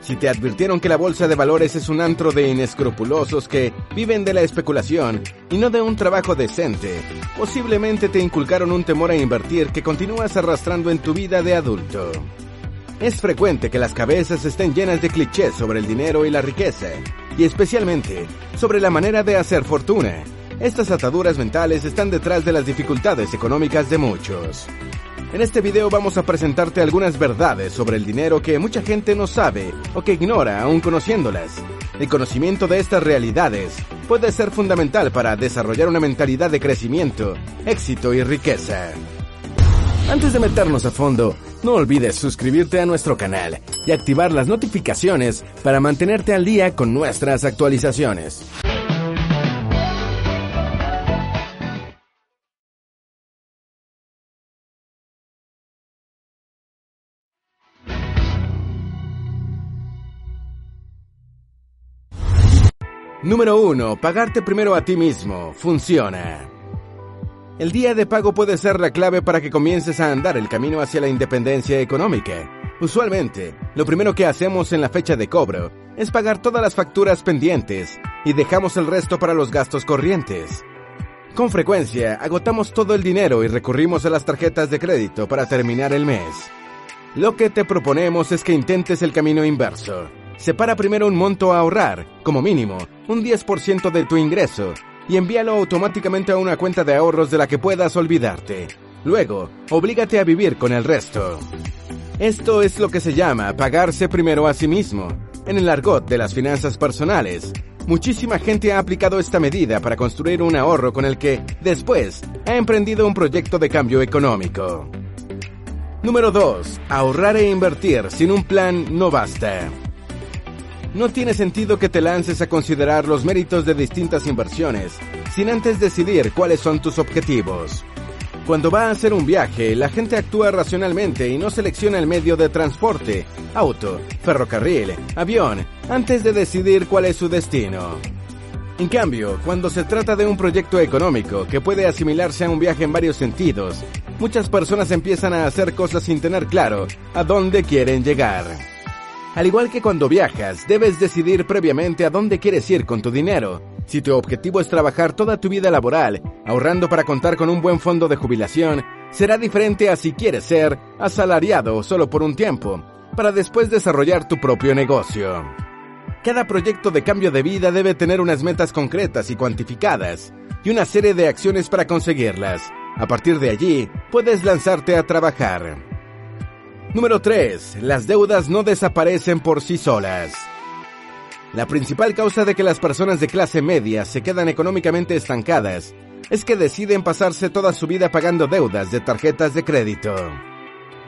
Si te advirtieron que la bolsa de valores es un antro de inescrupulosos que viven de la especulación y no de un trabajo decente, posiblemente te inculcaron un temor a invertir que continúas arrastrando en tu vida de adulto. Es frecuente que las cabezas estén llenas de clichés sobre el dinero y la riqueza, y especialmente sobre la manera de hacer fortuna. Estas ataduras mentales están detrás de las dificultades económicas de muchos. En este video vamos a presentarte algunas verdades sobre el dinero que mucha gente no sabe o que ignora aún conociéndolas. El conocimiento de estas realidades puede ser fundamental para desarrollar una mentalidad de crecimiento, éxito y riqueza. Antes de meternos a fondo, no olvides suscribirte a nuestro canal y activar las notificaciones para mantenerte al día con nuestras actualizaciones. Número 1. Pagarte primero a ti mismo. Funciona. El día de pago puede ser la clave para que comiences a andar el camino hacia la independencia económica. Usualmente, lo primero que hacemos en la fecha de cobro es pagar todas las facturas pendientes y dejamos el resto para los gastos corrientes. Con frecuencia, agotamos todo el dinero y recurrimos a las tarjetas de crédito para terminar el mes. Lo que te proponemos es que intentes el camino inverso separa primero un monto a ahorrar, como mínimo, un 10% de tu ingreso, y envíalo automáticamente a una cuenta de ahorros de la que puedas olvidarte. Luego, oblígate a vivir con el resto. Esto es lo que se llama pagarse primero a sí mismo. En el argot de las finanzas personales, muchísima gente ha aplicado esta medida para construir un ahorro con el que, después, ha emprendido un proyecto de cambio económico. Número 2. Ahorrar e invertir sin un plan no basta. No tiene sentido que te lances a considerar los méritos de distintas inversiones sin antes decidir cuáles son tus objetivos. Cuando va a hacer un viaje, la gente actúa racionalmente y no selecciona el medio de transporte, auto, ferrocarril, avión, antes de decidir cuál es su destino. En cambio, cuando se trata de un proyecto económico que puede asimilarse a un viaje en varios sentidos, muchas personas empiezan a hacer cosas sin tener claro a dónde quieren llegar. Al igual que cuando viajas, debes decidir previamente a dónde quieres ir con tu dinero. Si tu objetivo es trabajar toda tu vida laboral, ahorrando para contar con un buen fondo de jubilación, será diferente a si quieres ser asalariado solo por un tiempo, para después desarrollar tu propio negocio. Cada proyecto de cambio de vida debe tener unas metas concretas y cuantificadas, y una serie de acciones para conseguirlas. A partir de allí, puedes lanzarte a trabajar. Número 3. Las deudas no desaparecen por sí solas. La principal causa de que las personas de clase media se quedan económicamente estancadas es que deciden pasarse toda su vida pagando deudas de tarjetas de crédito.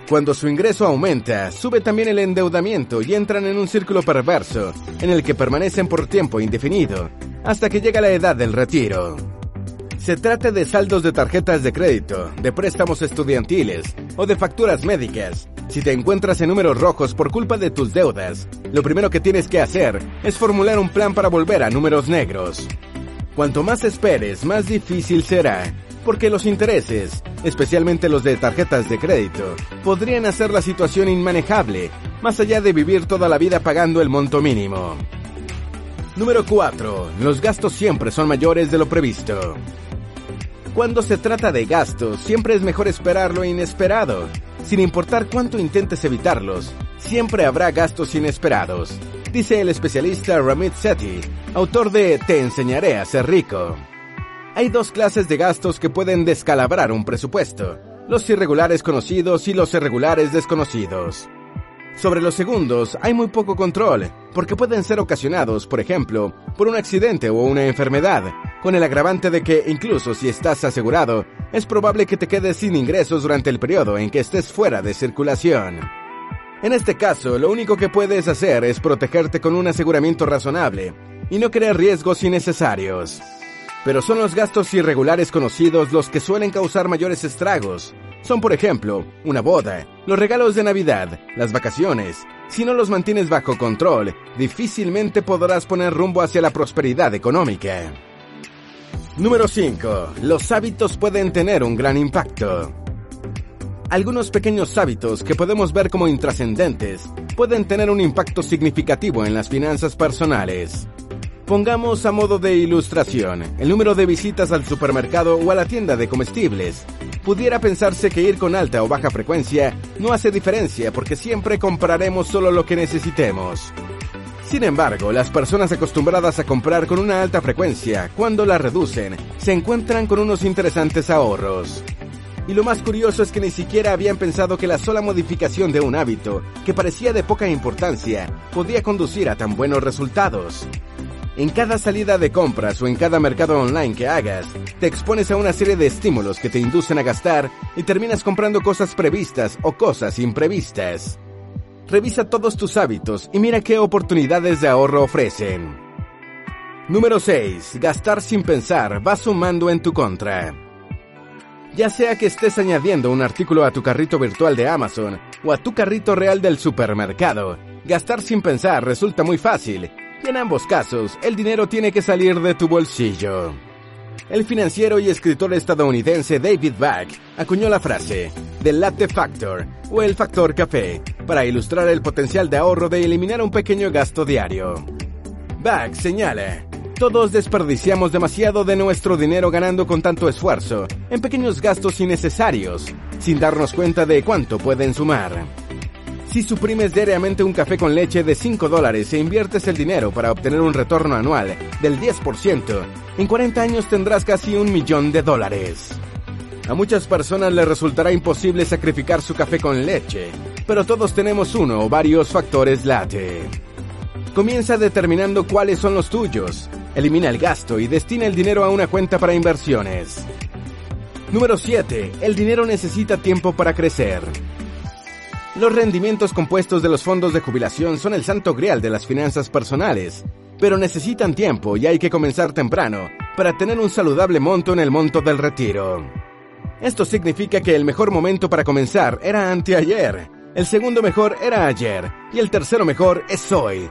Cuando su ingreso aumenta, sube también el endeudamiento y entran en un círculo perverso, en el que permanecen por tiempo indefinido, hasta que llega la edad del retiro. Se trate de saldos de tarjetas de crédito, de préstamos estudiantiles o de facturas médicas, si te encuentras en números rojos por culpa de tus deudas, lo primero que tienes que hacer es formular un plan para volver a números negros. Cuanto más esperes, más difícil será, porque los intereses, especialmente los de tarjetas de crédito, podrían hacer la situación inmanejable, más allá de vivir toda la vida pagando el monto mínimo. Número 4. Los gastos siempre son mayores de lo previsto. Cuando se trata de gastos, siempre es mejor esperar lo inesperado. Sin importar cuánto intentes evitarlos, siempre habrá gastos inesperados, dice el especialista Ramit Sethi, autor de Te enseñaré a ser rico. Hay dos clases de gastos que pueden descalabrar un presupuesto, los irregulares conocidos y los irregulares desconocidos. Sobre los segundos hay muy poco control, porque pueden ser ocasionados, por ejemplo, por un accidente o una enfermedad, con el agravante de que incluso si estás asegurado, es probable que te quedes sin ingresos durante el periodo en que estés fuera de circulación. En este caso, lo único que puedes hacer es protegerte con un aseguramiento razonable y no crear riesgos innecesarios. Pero son los gastos irregulares conocidos los que suelen causar mayores estragos, son, por ejemplo, una boda, los regalos de Navidad, las vacaciones. Si no los mantienes bajo control, difícilmente podrás poner rumbo hacia la prosperidad económica. Número 5. Los hábitos pueden tener un gran impacto. Algunos pequeños hábitos que podemos ver como intrascendentes pueden tener un impacto significativo en las finanzas personales. Pongamos a modo de ilustración el número de visitas al supermercado o a la tienda de comestibles. Pudiera pensarse que ir con alta o baja frecuencia no hace diferencia porque siempre compraremos solo lo que necesitemos. Sin embargo, las personas acostumbradas a comprar con una alta frecuencia, cuando la reducen, se encuentran con unos interesantes ahorros. Y lo más curioso es que ni siquiera habían pensado que la sola modificación de un hábito, que parecía de poca importancia, podía conducir a tan buenos resultados. En cada salida de compras o en cada mercado online que hagas, te expones a una serie de estímulos que te inducen a gastar y terminas comprando cosas previstas o cosas imprevistas. Revisa todos tus hábitos y mira qué oportunidades de ahorro ofrecen. Número 6. Gastar sin pensar va sumando en tu contra. Ya sea que estés añadiendo un artículo a tu carrito virtual de Amazon o a tu carrito real del supermercado, gastar sin pensar resulta muy fácil y en ambos casos el dinero tiene que salir de tu bolsillo. El financiero y escritor estadounidense David Back acuñó la frase del latte factor o el factor café para ilustrar el potencial de ahorro de eliminar un pequeño gasto diario. Back señala, todos desperdiciamos demasiado de nuestro dinero ganando con tanto esfuerzo en pequeños gastos innecesarios, sin darnos cuenta de cuánto pueden sumar. Si suprimes diariamente un café con leche de 5 dólares e inviertes el dinero para obtener un retorno anual del 10%, en 40 años tendrás casi un millón de dólares. A muchas personas les resultará imposible sacrificar su café con leche, pero todos tenemos uno o varios factores late. Comienza determinando cuáles son los tuyos. Elimina el gasto y destina el dinero a una cuenta para inversiones. Número 7. El dinero necesita tiempo para crecer. Los rendimientos compuestos de los fondos de jubilación son el santo grial de las finanzas personales, pero necesitan tiempo y hay que comenzar temprano para tener un saludable monto en el monto del retiro. Esto significa que el mejor momento para comenzar era anteayer, el segundo mejor era ayer y el tercero mejor es hoy.